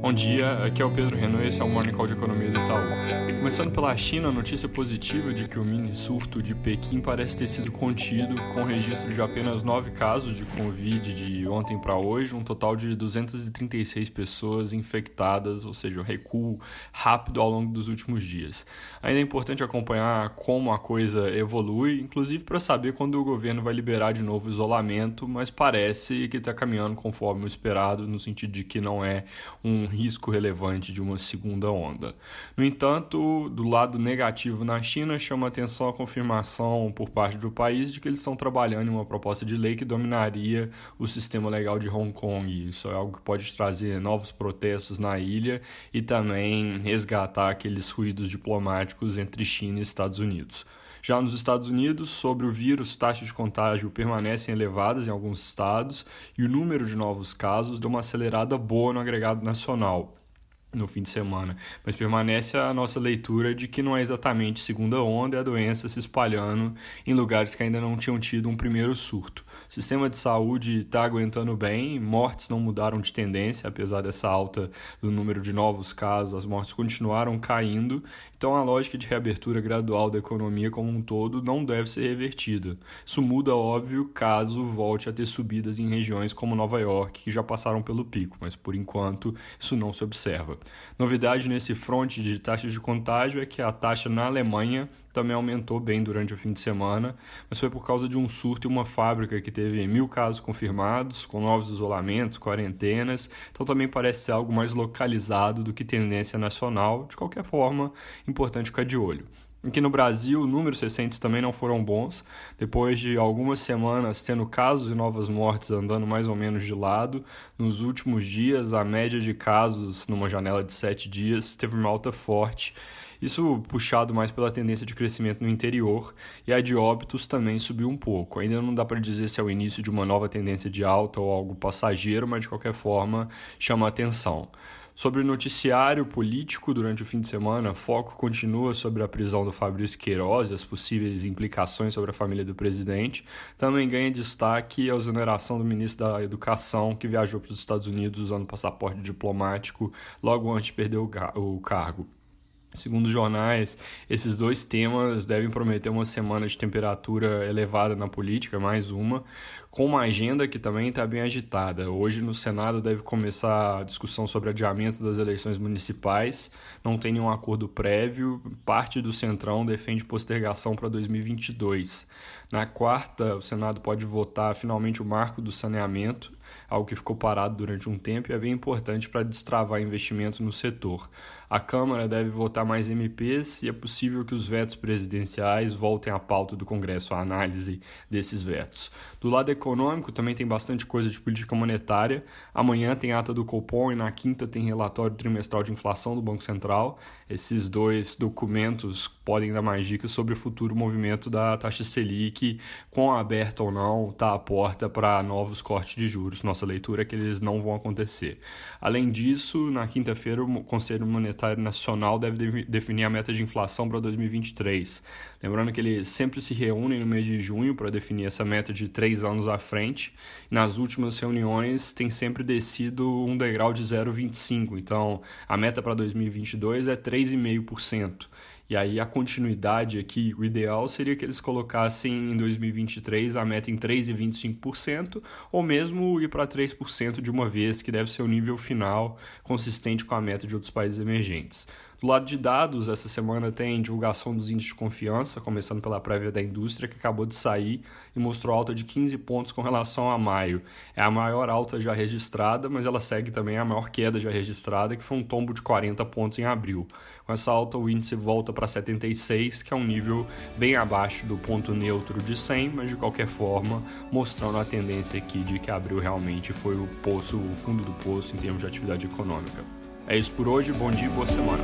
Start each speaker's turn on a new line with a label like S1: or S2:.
S1: Bom dia, aqui é o Pedro Renault e esse é o Morning Call de Economia do Itaú. Começando pela China, notícia positiva de que o mini surto de Pequim parece ter sido contido, com registro de apenas 9 casos de Covid de ontem para hoje, um total de 236 pessoas infectadas, ou seja, um recuo rápido ao longo dos últimos dias. Ainda é importante acompanhar como a coisa evolui, inclusive para saber quando o governo vai liberar de novo o isolamento, mas parece que está caminhando conforme o esperado, no sentido de que não é um risco relevante de uma segunda onda. No entanto, do lado negativo na China, chama atenção a confirmação por parte do país de que eles estão trabalhando em uma proposta de lei que dominaria o sistema legal de Hong Kong. Isso é algo que pode trazer novos protestos na ilha e também resgatar aqueles ruídos diplomáticos entre China e Estados Unidos. Já nos Estados Unidos, sobre o vírus, taxas de contágio permanecem elevadas em alguns estados e o número de novos casos deu uma acelerada boa no agregado nacional no fim de semana, mas permanece a nossa leitura de que não é exatamente segunda onda e a doença se espalhando em lugares que ainda não tinham tido um primeiro surto. O sistema de saúde está aguentando bem, mortes não mudaram de tendência, apesar dessa alta do número de novos casos, as mortes continuaram caindo, então a lógica de reabertura gradual da economia como um todo não deve ser revertida. Isso muda, óbvio, caso volte a ter subidas em regiões como Nova York, que já passaram pelo pico, mas por enquanto isso não se observa. Novidade nesse fronte de taxas de contágio é que a taxa na Alemanha também aumentou bem durante o fim de semana, mas foi por causa de um surto em uma fábrica que teve mil casos confirmados, com novos isolamentos, quarentenas, então também parece ser algo mais localizado do que tendência nacional. De qualquer forma, importante ficar de olho. Aqui no Brasil, números recentes também não foram bons. Depois de algumas semanas tendo casos e novas mortes andando mais ou menos de lado, nos últimos dias a média de casos numa janela de sete dias teve uma alta forte. Isso puxado mais pela tendência de crescimento no interior e a de óbitos também subiu um pouco. Ainda não dá para dizer se é o início de uma nova tendência de alta ou algo passageiro, mas de qualquer forma chama atenção. Sobre o noticiário político durante o fim de semana, foco continua sobre a prisão do Fabrício Queiroz e as possíveis implicações sobre a família do presidente. Também ganha destaque a exoneração do ministro da Educação, que viajou para os Estados Unidos usando passaporte diplomático logo antes de perder o cargo. Segundo os jornais, esses dois temas devem prometer uma semana de temperatura elevada na política, mais uma, com uma agenda que também está bem agitada. Hoje no Senado deve começar a discussão sobre adiamento das eleições municipais, não tem nenhum acordo prévio, parte do Centrão defende postergação para 2022. Na quarta, o Senado pode votar finalmente o marco do saneamento, algo que ficou parado durante um tempo e é bem importante para destravar investimentos no setor. A Câmara deve votar mais MPs e é possível que os vetos presidenciais voltem à pauta do Congresso, a análise desses vetos. Do lado econômico também tem bastante coisa de política monetária. Amanhã tem ata do Copom e na quinta tem relatório trimestral de inflação do Banco Central. Esses dois documentos podem dar mais dicas sobre o futuro movimento da taxa Selic, com aberta ou não, está à porta para novos cortes de juros. Nossa leitura é que eles não vão acontecer. Além disso, na quinta-feira, o Conselho Monetário Nacional deve definir a meta de inflação para 2023. Lembrando que eles sempre se reúnem no mês de junho para definir essa meta de três anos à frente. Nas últimas reuniões, tem sempre descido um degrau de 0,25. Então, a meta para 2022 é 3,5%. E aí a continuidade aqui, o ideal seria que eles colocassem em 2023 a meta em 3,25% ou mesmo ir para 3% de uma vez, que deve ser o nível final consistente com a meta de outros países emergentes. Do lado de dados, essa semana tem divulgação dos índices de confiança, começando pela prévia da indústria, que acabou de sair e mostrou alta de 15 pontos com relação a maio. É a maior alta já registrada, mas ela segue também a maior queda já registrada, que foi um tombo de 40 pontos em abril. Com essa alta, o índice volta para 76, que é um nível bem abaixo do ponto neutro de 100, mas de qualquer forma, mostrando a tendência aqui de que abril realmente foi o poço, o fundo do poço em termos de atividade econômica. É isso por hoje, bom dia e boa semana.